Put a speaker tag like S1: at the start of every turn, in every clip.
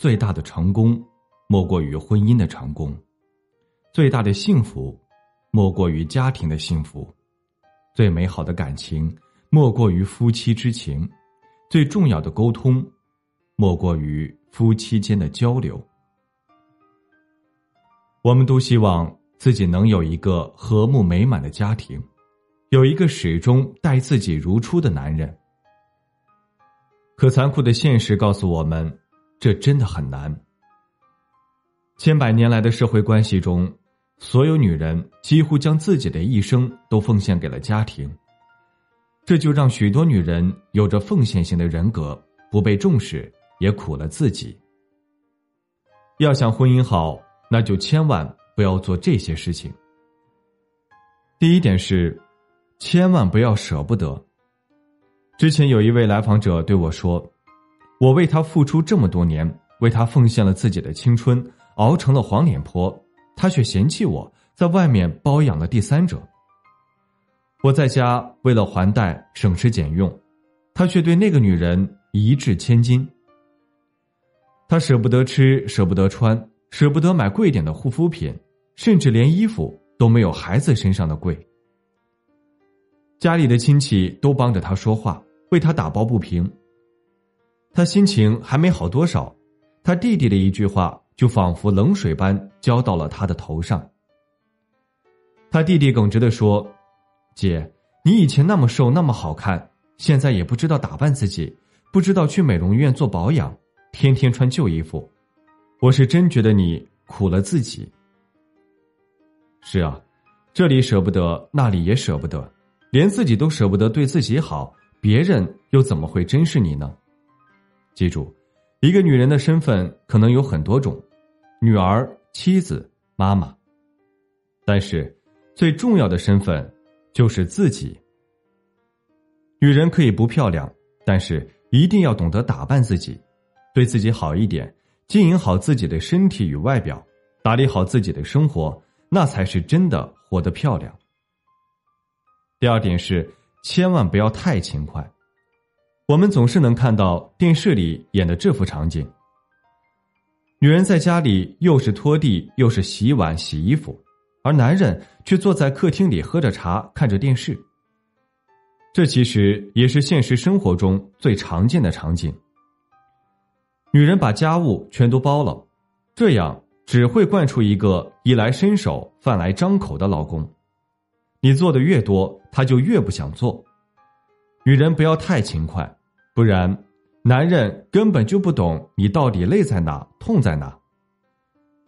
S1: 最大的成功，莫过于婚姻的成功；最大的幸福，莫过于家庭的幸福；最美好的感情，莫过于夫妻之情；最重要的沟通，莫过于夫妻间的交流。我们都希望自己能有一个和睦美满的家庭，有一个始终待自己如初的男人。可残酷的现实告诉我们。这真的很难。千百年来的社会关系中，所有女人几乎将自己的一生都奉献给了家庭，这就让许多女人有着奉献型的人格，不被重视，也苦了自己。要想婚姻好，那就千万不要做这些事情。第一点是，千万不要舍不得。之前有一位来访者对我说。我为他付出这么多年，为他奉献了自己的青春，熬成了黄脸婆，他却嫌弃我在外面包养了第三者。我在家为了还贷省吃俭用，他却对那个女人一掷千金。他舍不得吃，舍不得穿，舍不得买贵点的护肤品，甚至连衣服都没有孩子身上的贵。家里的亲戚都帮着他说话，为他打抱不平。他心情还没好多少，他弟弟的一句话就仿佛冷水般浇到了他的头上。他弟弟耿直的说：“姐，你以前那么瘦那么好看，现在也不知道打扮自己，不知道去美容院做保养，天天穿旧衣服，我是真觉得你苦了自己。”是啊，这里舍不得，那里也舍不得，连自己都舍不得对自己好，别人又怎么会珍视你呢？记住，一个女人的身份可能有很多种，女儿、妻子、妈妈。但是，最重要的身份就是自己。女人可以不漂亮，但是一定要懂得打扮自己，对自己好一点，经营好自己的身体与外表，打理好自己的生活，那才是真的活得漂亮。第二点是，千万不要太勤快。我们总是能看到电视里演的这幅场景：女人在家里又是拖地又是洗碗洗衣服，而男人却坐在客厅里喝着茶看着电视。这其实也是现实生活中最常见的场景。女人把家务全都包了，这样只会惯出一个衣来伸手饭来张口的老公。你做的越多，他就越不想做。女人不要太勤快。不然，男人根本就不懂你到底累在哪、痛在哪。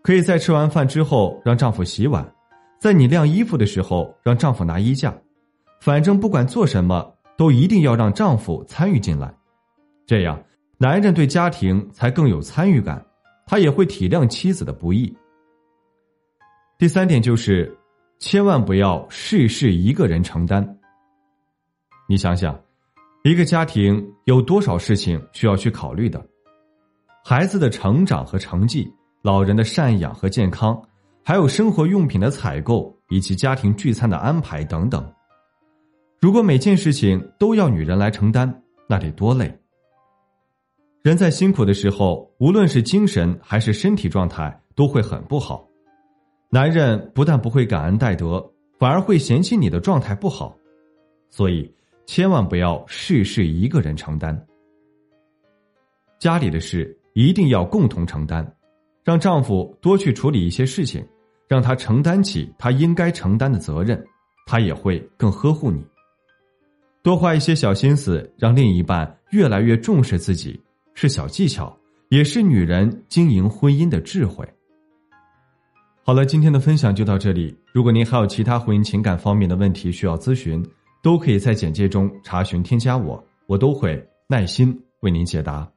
S1: 可以在吃完饭之后让丈夫洗碗，在你晾衣服的时候让丈夫拿衣架，反正不管做什么，都一定要让丈夫参与进来。这样，男人对家庭才更有参与感，他也会体谅妻子的不易。第三点就是，千万不要事事一个人承担。你想想。一个家庭有多少事情需要去考虑的？孩子的成长和成绩，老人的赡养和健康，还有生活用品的采购以及家庭聚餐的安排等等。如果每件事情都要女人来承担，那得多累！人在辛苦的时候，无论是精神还是身体状态都会很不好。男人不但不会感恩戴德，反而会嫌弃你的状态不好，所以。千万不要事事一个人承担，家里的事一定要共同承担，让丈夫多去处理一些事情，让他承担起他应该承担的责任，他也会更呵护你。多花一些小心思，让另一半越来越重视自己，是小技巧，也是女人经营婚姻的智慧。好了，今天的分享就到这里。如果您还有其他婚姻情感方面的问题需要咨询。都可以在简介中查询添加我，我都会耐心为您解答。